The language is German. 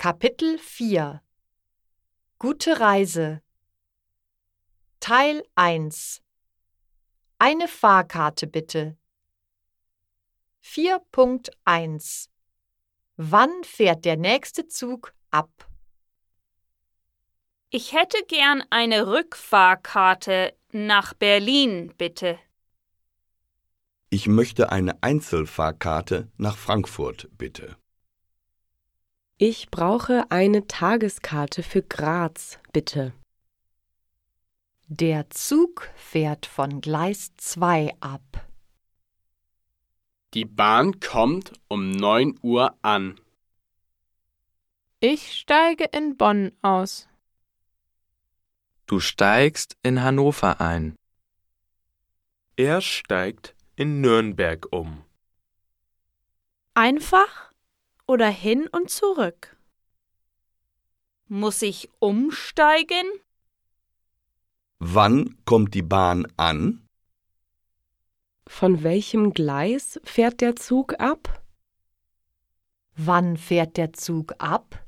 Kapitel 4 Gute Reise Teil 1 Eine Fahrkarte bitte 4.1 Wann fährt der nächste Zug ab? Ich hätte gern eine Rückfahrkarte nach Berlin, bitte. Ich möchte eine Einzelfahrkarte nach Frankfurt, bitte. Ich brauche eine Tageskarte für Graz, bitte. Der Zug fährt von Gleis 2 ab. Die Bahn kommt um 9 Uhr an. Ich steige in Bonn aus. Du steigst in Hannover ein. Er steigt in Nürnberg um. Einfach oder hin und zurück? Muss ich umsteigen? Wann kommt die Bahn an? Von welchem Gleis fährt der Zug ab? Wann fährt der Zug ab?